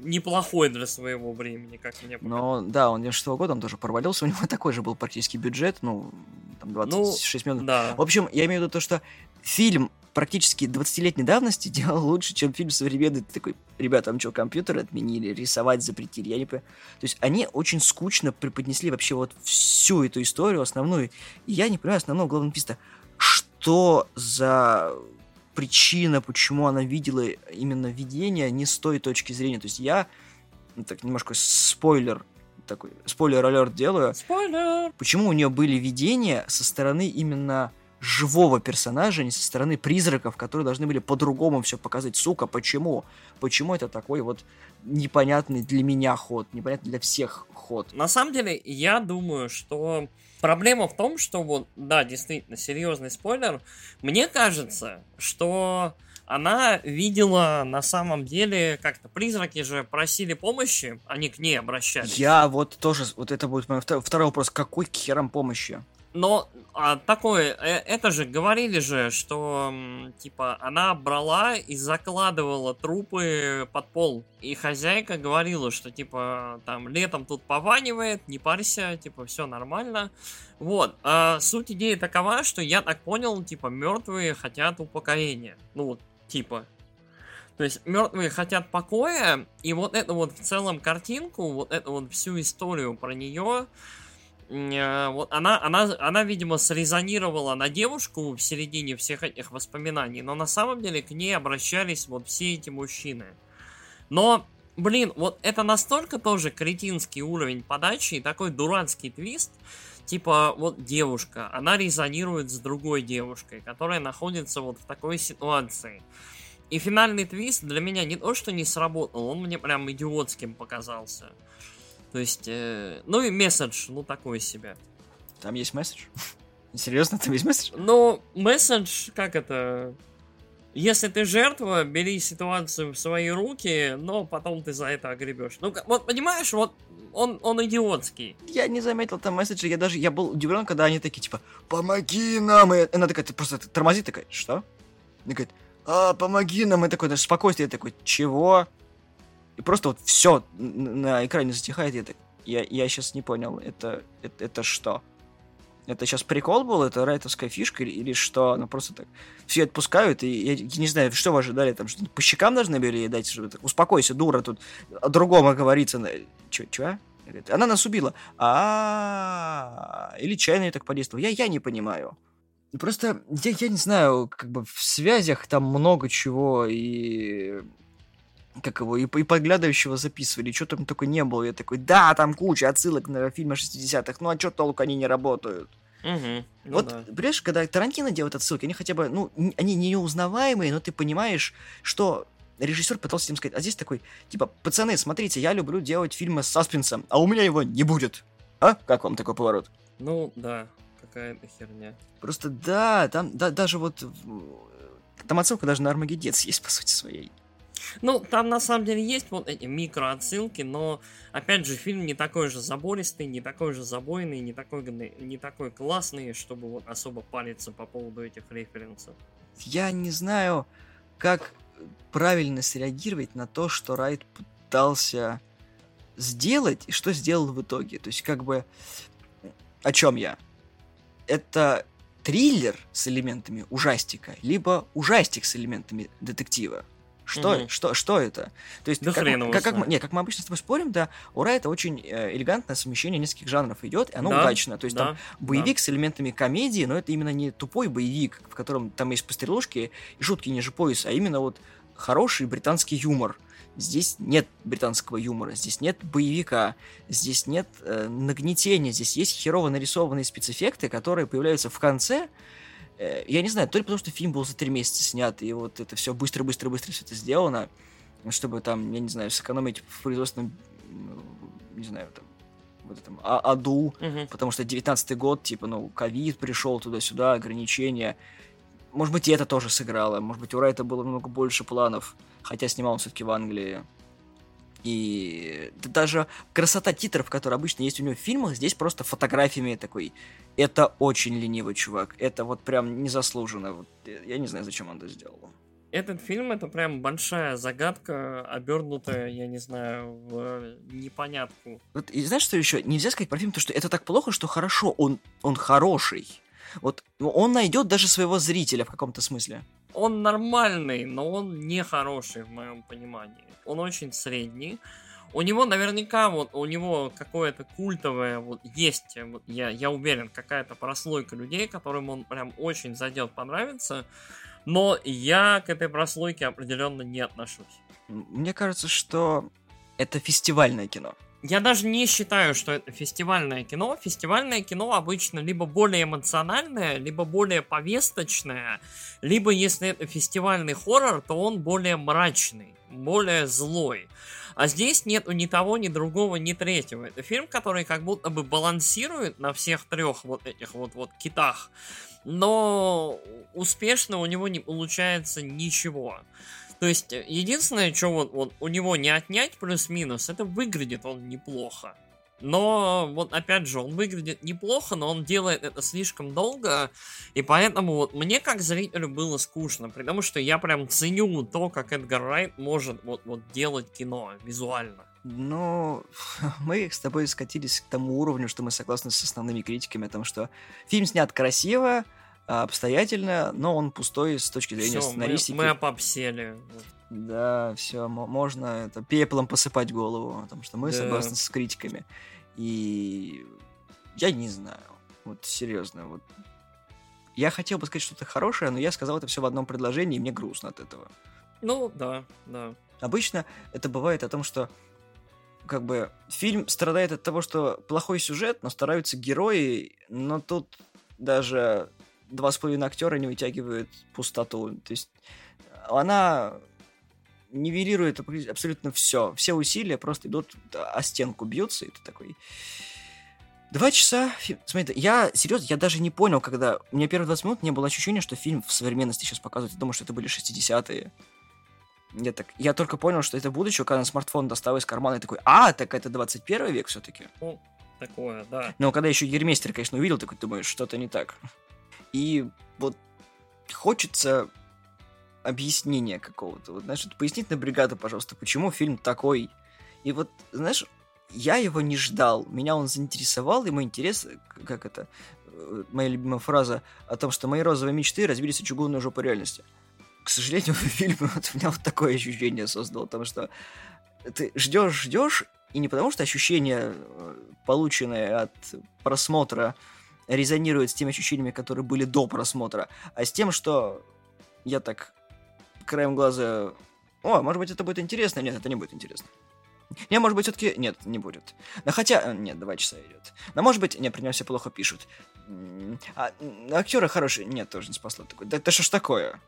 B: неплохой для своего времени, как мне
A: показалось. Но, да, он 96 -го года, он тоже провалился, у него такой же был практически бюджет, ну, там 26 ну, минут. Да. В общем, я имею в виду то, что фильм практически 20-летней давности делал лучше, чем фильм современный. Ты такой, ребята, там что, компьютеры отменили, рисовать запретили? Я не понимаю. То есть они очень скучно преподнесли вообще вот всю эту историю основную. И я не понимаю основного главного писта. Что за причина, почему она видела именно видение не с той точки зрения. То есть я, ну, так немножко спойлер, такой спойлер-алерт делаю.
B: Спойлер!
A: Почему у нее были видения со стороны именно живого персонажа, а не со стороны призраков, которые должны были по-другому все показать. Сука, почему? Почему это такой вот непонятный для меня ход, непонятный для всех ход?
B: На самом деле, я думаю, что проблема в том, что вот, да, действительно, серьезный спойлер. Мне кажется, что она видела на самом деле как-то призраки же просили помощи, они к ней обращались.
A: Я вот тоже, вот это будет мой второй вопрос, какой к херам помощи?
B: Но а, такое, э, это же говорили же, что типа она брала и закладывала трупы под пол. И хозяйка говорила, что типа там летом тут пованивает, не парься, типа все нормально. Вот. А суть идеи такова, что я так понял, типа мертвые хотят упокоения. Ну типа. То есть мертвые хотят покоя, и вот эту вот в целом картинку, вот эту вот всю историю про нее, вот она, она, она, видимо, срезонировала на девушку в середине всех этих воспоминаний, но на самом деле к ней обращались вот все эти мужчины. Но, блин, вот это настолько тоже кретинский уровень подачи и такой дурацкий твист, типа, вот девушка, она резонирует с другой девушкой, которая находится вот в такой ситуации. И финальный твист для меня не то, что не сработал, он мне прям идиотским показался. То есть, э, ну и месседж, ну такой себе.
A: Там есть месседж? Серьезно, там есть месседж?
B: Ну, месседж, как это... Если ты жертва, бери ситуацию в свои руки, но потом ты за это огребешь. Ну, вот понимаешь, вот он, он идиотский.
A: Я не заметил там месседжа, я даже, я был удивлен, когда они такие, типа, помоги нам, и она такая, ты просто тормозит, такая, что? И говорит, а, помоги нам, и такой, даже спокойствие, я такой, чего? И просто вот все на экране затихает, я, так, я, я сейчас не понял, это, это, это что? Это сейчас прикол был, это райтовская фишка или, или что? Она просто так все отпускают, и я, я не знаю, что вы ожидали, там что по щекам должны были дать, чтобы так, успокойся, дура, тут о другом говорится. Че, че? Она нас убила. А, или чайно так подействовал. Я, я не понимаю. Просто я, я не знаю, как бы в связях там много чего, и как его, и, и подглядывающего записывали, что там только не было. Я такой, да, там куча отсылок на фильмы 60-х, ну а что толку они не работают?
B: Угу, ну
A: вот,
B: да.
A: понимаешь, когда Тарантино делает отсылки, они хотя бы, ну, они не неузнаваемые, но ты понимаешь, что режиссер пытался им сказать, а здесь такой, типа, пацаны, смотрите, я люблю делать фильмы с саспенсом, а у меня его не будет. А? Как вам такой поворот?
B: Ну, да, какая-то херня.
A: Просто да, там да, даже вот там отсылка даже на Армагеддец есть, по сути своей.
B: Ну, там на самом деле есть вот эти микроотсылки, но, опять же, фильм не такой же забористый, не такой же забойный, не такой, не такой классный, чтобы вот особо париться по поводу этих референсов.
A: Я не знаю, как правильно среагировать на то, что Райт пытался сделать, и что сделал в итоге. То есть, как бы, о чем я? Это триллер с элементами ужастика, либо ужастик с элементами детектива. Что, угу. что, что это? То есть,
B: да
A: как,
B: хрен
A: как, как, мы, не, как мы обычно с тобой спорим, да, ура, это очень э, элегантное совмещение нескольких жанров идет, и оно
B: да,
A: удачно. То есть
B: да,
A: там боевик
B: да.
A: с элементами комедии, но это именно не тупой боевик, в котором там есть пострелушки и шутки ниже пояса, а именно вот хороший британский юмор. Здесь нет британского юмора, здесь нет боевика, здесь нет э, нагнетения, здесь есть херово нарисованные спецэффекты, которые появляются в конце, я не знаю, то ли потому, что фильм был за три месяца снят, и вот это все быстро-быстро-быстро все это сделано, чтобы там, я не знаю, сэкономить в производственном, не знаю, там, вот этом а аду,
B: угу.
A: потому что 19-й год, типа, ну, ковид пришел туда-сюда, ограничения. Может быть, и это тоже сыграло. Может быть, у Райта было много больше планов, хотя снимал он все-таки в Англии. И даже красота титров, которые обычно есть у него в фильмах, здесь просто фотографиями такой. Это очень ленивый чувак. Это вот прям незаслуженно. Вот, я не знаю, зачем он это сделал.
B: Этот фильм это прям большая загадка, обернутая, я не знаю, в непонятку.
A: Вот, и знаешь, что еще? Нельзя сказать про фильм, то, что это так плохо, что хорошо, он, он хороший. Вот он найдет даже своего зрителя в каком-то смысле
B: он нормальный, но он не хороший в моем понимании. Он очень средний. У него наверняка вот у него какое-то культовое вот есть, вот я, я уверен, какая-то прослойка людей, которым он прям очень зайдет, понравится. Но я к этой прослойке определенно не отношусь.
A: Мне кажется, что это фестивальное кино.
B: Я даже не считаю, что это фестивальное кино. Фестивальное кино обычно либо более эмоциональное, либо более повесточное, либо если это фестивальный хоррор, то он более мрачный, более злой. А здесь нету ни того, ни другого, ни третьего. Это фильм, который как будто бы балансирует на всех трех вот этих вот, вот китах, но успешно у него не получается ничего. То есть, единственное, что вот, вот у него не отнять плюс-минус, это выглядит он неплохо. Но вот опять же, он выглядит неплохо, но он делает это слишком долго, и поэтому вот мне как зрителю было скучно, потому что я прям ценю то, как Эдгар Райт может вот, вот делать кино визуально.
A: Ну, мы с тобой скатились к тому уровню, что мы согласны с основными критиками о том, что фильм снят красиво, обстоятельно, но он пустой с точки зрения
B: Всё,
A: сценаристики.
B: Мы, мы опопсели.
A: Да, все, можно это пеплом посыпать голову, потому что мы
B: Да.
A: согласны с критиками. И я не знаю, вот серьезно, вот я хотел бы сказать что-то хорошее, но я сказал это все в одном предложении, и мне грустно от этого.
B: Ну, да, да.
A: Обычно это бывает о том, что как бы фильм страдает от того, что плохой сюжет, но стараются герои, но тут даже два с половиной актера не вытягивают пустоту. То есть она нивелирует аб- абсолютно все. Все усилия просто идут о стенку бьются, и ты такой... Два часа... Смотри, я серьезно, я даже не понял, когда... У меня первые 20 минут не было ощущения, что фильм в современности сейчас показывают. Я думал, что это были 60-е. Я, так, я только понял, что это будущее, когда смартфон достал из кармана и такой, а, так это 21 век все-таки.
B: Ну, такое, да.
A: Но когда еще Ермейстер, конечно, увидел, такой думаешь, что-то не так. И вот хочется объяснения какого-то. Вот, знаешь, вот пояснить на бригаду, пожалуйста, почему фильм такой. И вот, знаешь, я его не ждал, меня он заинтересовал, и мой интерес, как это, э, моя любимая фраза о том, что мои розовые мечты разбились о чугунную жопу реальности. К сожалению, фильм вот у меня вот такое ощущение создал, потому что ты ждешь, ждешь, и не потому что ощущение, э, полученное от просмотра, резонирует с теми ощущениями, которые были до просмотра, а с тем, что я так краем глаза... О, может быть, это будет интересно? Нет, это не будет интересно. Не, может быть, все-таки... Нет, не будет. Но хотя... э, Нет, два часа идет. Но может быть... Не, про него все плохо пишут. А, актеры хорошие. Нет, тоже не спасло такое. Да это что ж такое?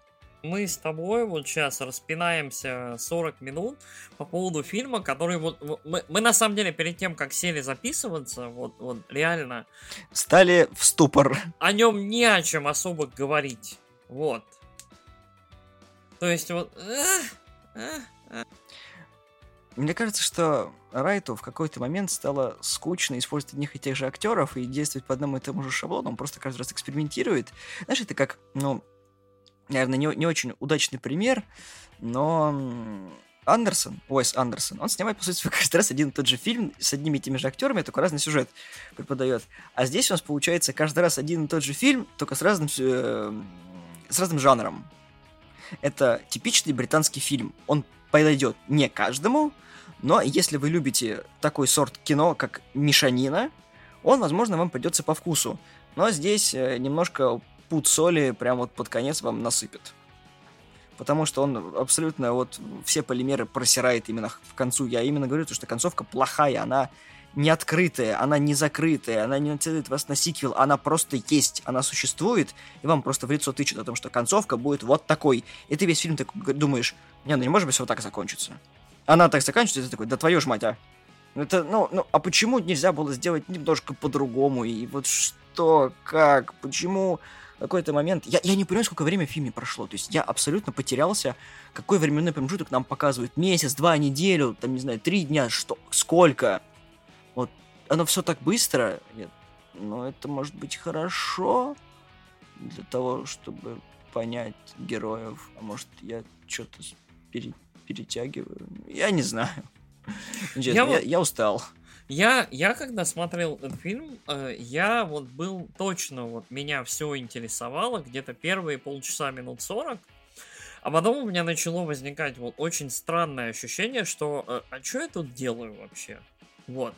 B: Мы с тобой вот сейчас распинаемся 40 минут по поводу фильма, который вот... вот Мы, мы на самом деле перед тем, как сели записываться, вот, вот реально,
A: Стали в ступор.
B: о нем не о чем особо говорить. Вот. То есть вот...
A: Мне кажется, что Райту в какой-то момент стало скучно использовать одних и тех же актеров и действовать по одному и тому же шаблону. Он просто каждый раз экспериментирует. Знаешь, это как, ну, наверное, не, не очень удачный пример, но Андерсон, Уэс Андерсон, он снимает, по сути, каждый раз один и тот же фильм с одними и теми же актерами, только разный сюжет преподает. А здесь у нас получается каждый раз один и тот же фильм, только с разным, сю- э, с разным жанром. Это типичный британский фильм. Он подойдет не каждому, но если вы любите такой сорт кино, как мешанина, он, возможно, вам придется по вкусу. Но здесь э, немножко пуд соли прям вот под конец вам насыпет. Потому что он абсолютно вот все полимеры просирает именно в концу. Я именно говорю, то, что концовка плохая, она не открытая, она не закрытая, она не нацеливает вас на сиквел, она просто есть, она существует, и вам просто в лицо тычут о том, что концовка будет вот такой. И ты весь фильм так думаешь, не, ну не может быть все вот так закончиться. Она так заканчивается, и ты такой, да твою ж мать, а. Ну, Это, ну, ну, а почему нельзя было сделать немножко по-другому? И вот что, как, почему какой-то момент... Я, я не понимаю, сколько времени в фильме прошло. То есть я абсолютно потерялся, какой временной промежуток нам показывают. Месяц, два, неделю, там, не знаю, три дня, что, сколько? Вот, оно все так быстро. Нет, ну, это может быть хорошо для того, чтобы понять героев. А может, я что-то пере- перетягиваю? Я не знаю. Честно, я,
B: вот-
A: я устал.
B: Я, я когда смотрел этот фильм, э, я вот был точно, вот меня все интересовало, где-то первые полчаса, минут 40, А потом у меня начало возникать вот очень странное ощущение, что э, а что я тут делаю вообще? Вот.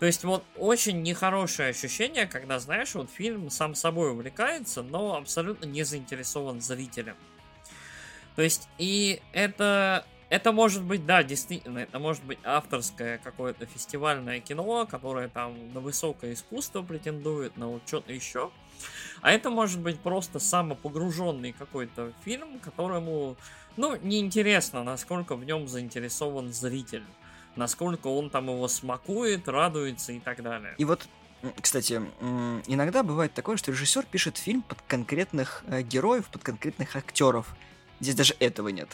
B: То есть вот очень нехорошее ощущение, когда, знаешь, вот фильм сам собой увлекается, но абсолютно не заинтересован зрителем. То есть и это это может быть, да, действительно, это может быть авторское какое-то фестивальное кино, которое там на высокое искусство претендует, на вот что-то еще. А это может быть просто самопогруженный какой-то фильм, которому, ну, неинтересно, насколько в нем заинтересован зритель. Насколько он там его смакует, радуется и так далее.
A: И вот кстати, иногда бывает такое, что режиссер пишет фильм под конкретных э, героев, под конкретных актеров. Здесь даже этого нет.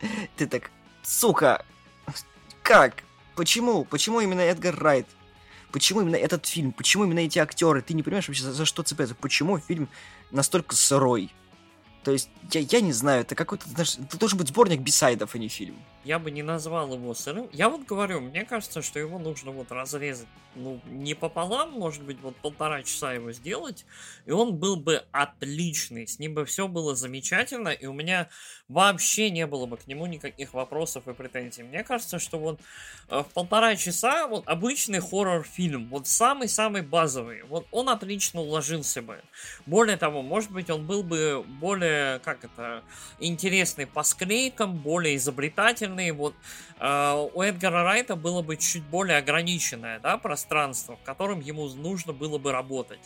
A: Ты так, сука, как? Почему? Почему именно Эдгар Райт? Почему именно этот фильм? Почему именно эти актеры? Ты не понимаешь вообще, за, за что цепляться? Почему фильм настолько сырой? То есть, я, я не знаю, это какой-то, знаешь, это должен быть сборник бисайдов, а не фильм.
B: Я бы не назвал его сырым. Я вот говорю, мне кажется, что его нужно вот разрезать, ну, не пополам, может быть, вот полтора часа его сделать, и он был бы отличный, с ним бы все было замечательно, и у меня вообще не было бы к нему никаких вопросов и претензий. Мне кажется, что вот э, в полтора часа вот обычный хоррор-фильм, вот самый-самый базовый, вот он отлично уложился бы. Более того, может быть, он был бы более, как это, интересный по склейкам, более изобретательный. Вот э, у Эдгара Райта было бы чуть более ограниченное, да, пространство, в котором ему нужно было бы работать.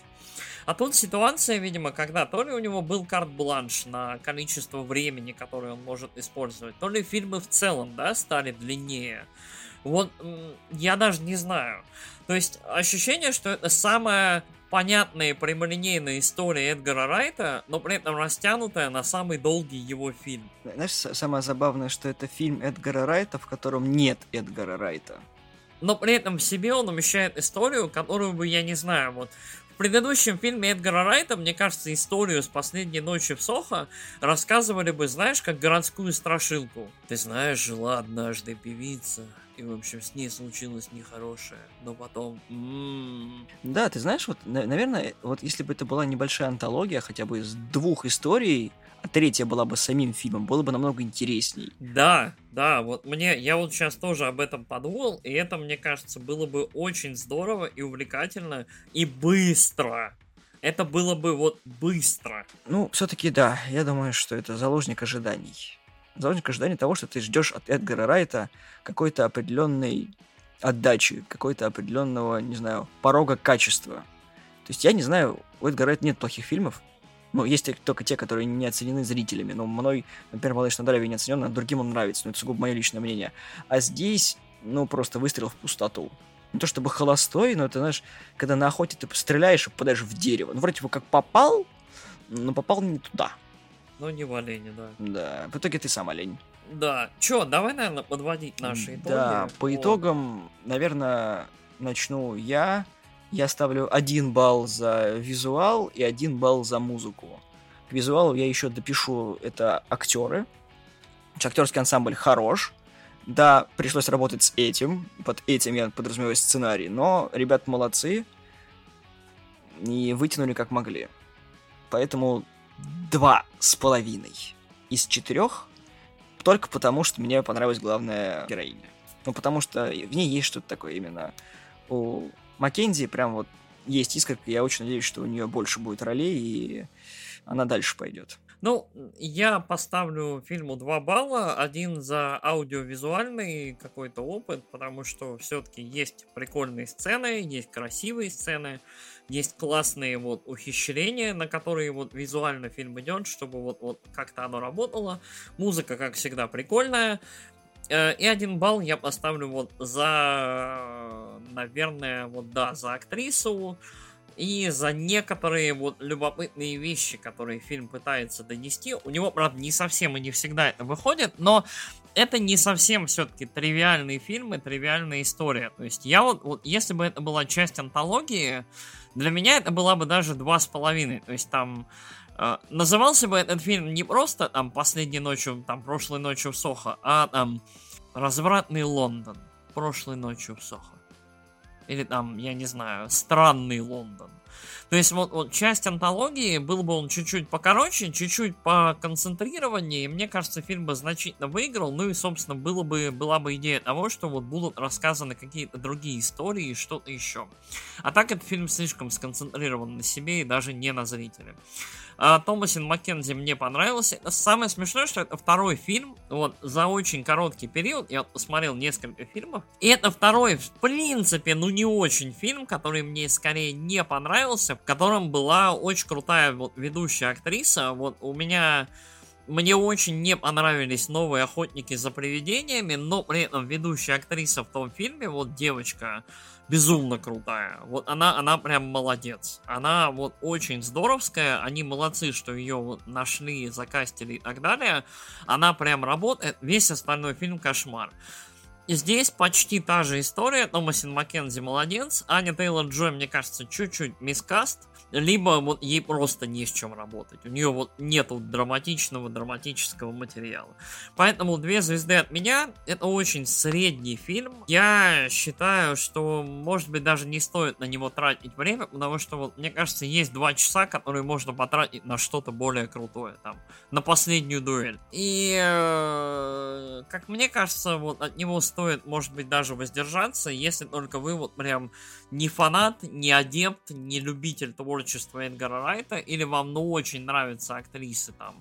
B: А тут ситуация, видимо, когда то ли у него был карт-бланш на количество времени, которое он может использовать, то ли фильмы в целом, да, стали длиннее. Вот я даже не знаю. То есть ощущение, что это самая понятная и прямолинейная история Эдгара Райта, но при этом растянутая на самый долгий его фильм.
A: Знаешь, самое забавное, что это фильм Эдгара Райта, в котором нет Эдгара Райта.
B: Но при этом в себе он умещает историю, которую бы, я не знаю, вот в предыдущем фильме Эдгара Райта, мне кажется, историю с последней ночи в Сохо рассказывали бы, знаешь, как городскую страшилку. Ты знаешь, жила однажды певица, и, в общем, с ней случилось нехорошее, но потом... М-м-м.
A: Да, ты знаешь, вот, наверное, вот если бы это была небольшая антология, хотя бы из двух историй, а третья была бы самим фильмом, было бы намного интересней.
B: Да, да, вот мне, я вот сейчас тоже об этом подумал, и это, мне кажется, было бы очень здорово и увлекательно, и быстро. Это было бы вот быстро.
A: Ну, все-таки да, я думаю, что это заложник ожиданий. Заложник ожиданий того, что ты ждешь от Эдгара Райта какой-то определенной отдачи, какой-то определенного, не знаю, порога качества. То есть я не знаю, у Эдгара Райта нет плохих фильмов, ну, есть только те, которые не оценены зрителями. Но мной, например, «Малыш на драйве» не оценен, а другим он нравится. Но это сугубо мое личное мнение. А здесь, ну, просто выстрел в пустоту. Не то чтобы холостой, но это, знаешь, когда на охоте ты стреляешь и попадаешь в дерево. Ну, вроде бы как попал, но попал не туда.
B: Ну, не в оленя, да.
A: Да, в итоге ты сам олень.
B: Да. Чё, давай, наверное, подводить наши итоги.
A: Да, по итогам, наверное, начну я. Я ставлю один балл за визуал и один балл за музыку. К визуалу я еще допишу это актеры. Актерский ансамбль хорош. Да, пришлось работать с этим. Под этим я подразумеваю сценарий. Но ребят молодцы. И вытянули как могли. Поэтому два с половиной из четырех. Только потому, что мне понравилась главная героиня. Ну, потому что в ней есть что-то такое именно у Маккензи прям вот есть искорка, я очень надеюсь, что у нее больше будет ролей, и она дальше пойдет.
B: Ну, я поставлю фильму 2 балла, один за аудиовизуальный какой-то опыт, потому что все-таки есть прикольные сцены, есть красивые сцены, есть классные вот ухищрения, на которые вот визуально фильм идет, чтобы вот, вот как-то оно работало. Музыка, как всегда, прикольная. Э, и один балл я поставлю вот за, наверное, вот да, за актрису и за некоторые вот любопытные вещи, которые фильм пытается донести. У него, правда, не совсем и не всегда это выходит, но это не совсем все-таки тривиальный фильм и тривиальная история. То есть я вот, вот, если бы это была часть антологии, для меня это была бы даже два с половиной. То есть там Uh, назывался бы этот фильм не просто там последней ночью, там прошлой ночью в Сохо, а там развратный Лондон прошлой ночью в Сохо. Или там, я не знаю, странный Лондон. То есть вот, вот часть антологии, был бы он чуть-чуть покороче, чуть-чуть поконцентрированнее, мне кажется, фильм бы значительно выиграл, ну и, собственно, было бы, была бы идея того, что вот будут рассказаны какие-то другие истории и что-то еще. А так этот фильм слишком сконцентрирован на себе и даже не на зрителе. А, Томасин Маккензи мне понравился. Самое смешное, что это второй фильм, вот, за очень короткий период, я посмотрел несколько фильмов, и это второй, в принципе, ну не очень фильм, который мне скорее не понравился, в котором была очень крутая вот ведущая актриса, вот у меня мне очень не понравились новые охотники за привидениями, но при этом ведущая актриса в том фильме, вот девочка, безумно крутая. Вот она, она прям молодец. Она вот очень здоровская. Они молодцы, что ее вот нашли, закастили и так далее. Она прям работает. Весь остальной фильм кошмар. Здесь почти та же история. Томасин Маккензи молодец. Аня Тейлор Джой, мне кажется, чуть-чуть мискаст либо вот ей просто не с чем работать. У нее вот нету драматичного, драматического материала. Поэтому две звезды от меня это очень средний фильм. Я считаю, что может быть даже не стоит на него тратить время, потому что вот мне кажется есть два часа, которые можно потратить на что-то более крутое там, на последнюю дуэль. И э, как мне кажется, вот от него может быть, даже воздержаться, если только вы вот прям не фанат, не адепт, не любитель творчества Эдгара Райта, или вам ну очень нравятся актрисы там,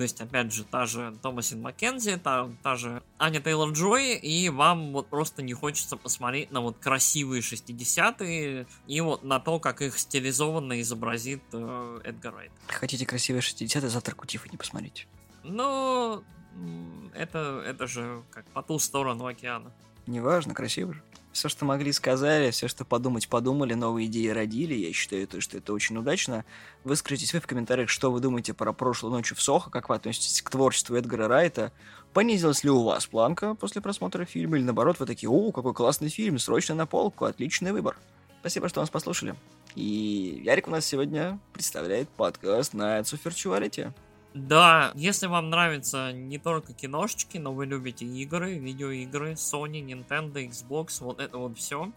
B: то есть, опять же, та же Томасин Маккензи, та, та же Аня Тейлор Джой, и вам вот просто не хочется посмотреть на вот красивые 60-е и вот на то, как их стилизованно изобразит э, Эдгар Райт.
A: Хотите красивые 60-е, завтрак у Тиффани посмотреть.
B: Ну, это, это же как по ту сторону океана.
A: Неважно, красиво же все, что могли, сказали, все, что подумать, подумали, новые идеи родили. Я считаю, то, что это очень удачно. Выскажитесь вы в комментариях, что вы думаете про прошлую ночь в Сохо, как вы относитесь к творчеству Эдгара Райта. Понизилась ли у вас планка после просмотра фильма, или наоборот, вы такие, о, какой классный фильм, срочно на полку, отличный выбор. Спасибо, что нас послушали. И Ярик у нас сегодня представляет подкаст of Virtuality.
B: Да, если вам нравятся не только киношечки, но вы любите игры, видеоигры, Sony, Nintendo, Xbox, вот это вот все,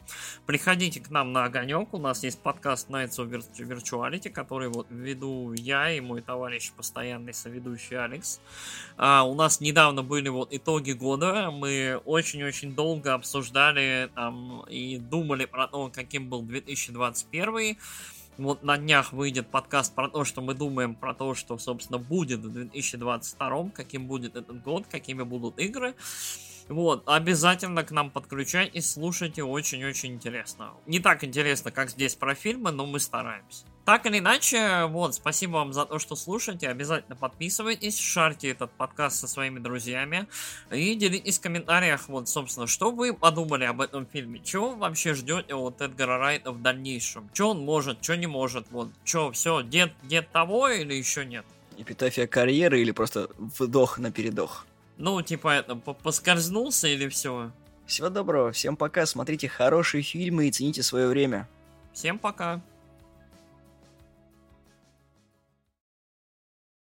B: приходите к нам на огонек. У нас есть подкаст Nights of Virtuality, который вот веду я и мой товарищ, постоянный соведущий Алекс. А, у нас недавно были вот итоги года. Мы очень-очень долго обсуждали там и думали про то, каким был 2021 вот на днях выйдет подкаст про то, что мы думаем про то, что, собственно, будет в 2022, каким будет этот год, какими будут игры. Вот, обязательно к нам подключайтесь, слушайте, очень-очень интересно. Не так интересно, как здесь про фильмы, но мы стараемся. Так или иначе, вот, спасибо вам за то, что слушаете. Обязательно подписывайтесь, шарьте этот подкаст со своими друзьями и делитесь в комментариях, вот, собственно, что вы подумали об этом фильме. Чего вообще ждете от Эдгара Райта в дальнейшем? Что он может, что не может, вот, что, все, дед, дед того или еще нет?
A: Эпитафия карьеры или просто вдох на передох?
B: Ну, типа, это, поскользнулся или все?
A: Всего доброго, всем пока, смотрите хорошие фильмы и цените свое время.
B: Всем пока.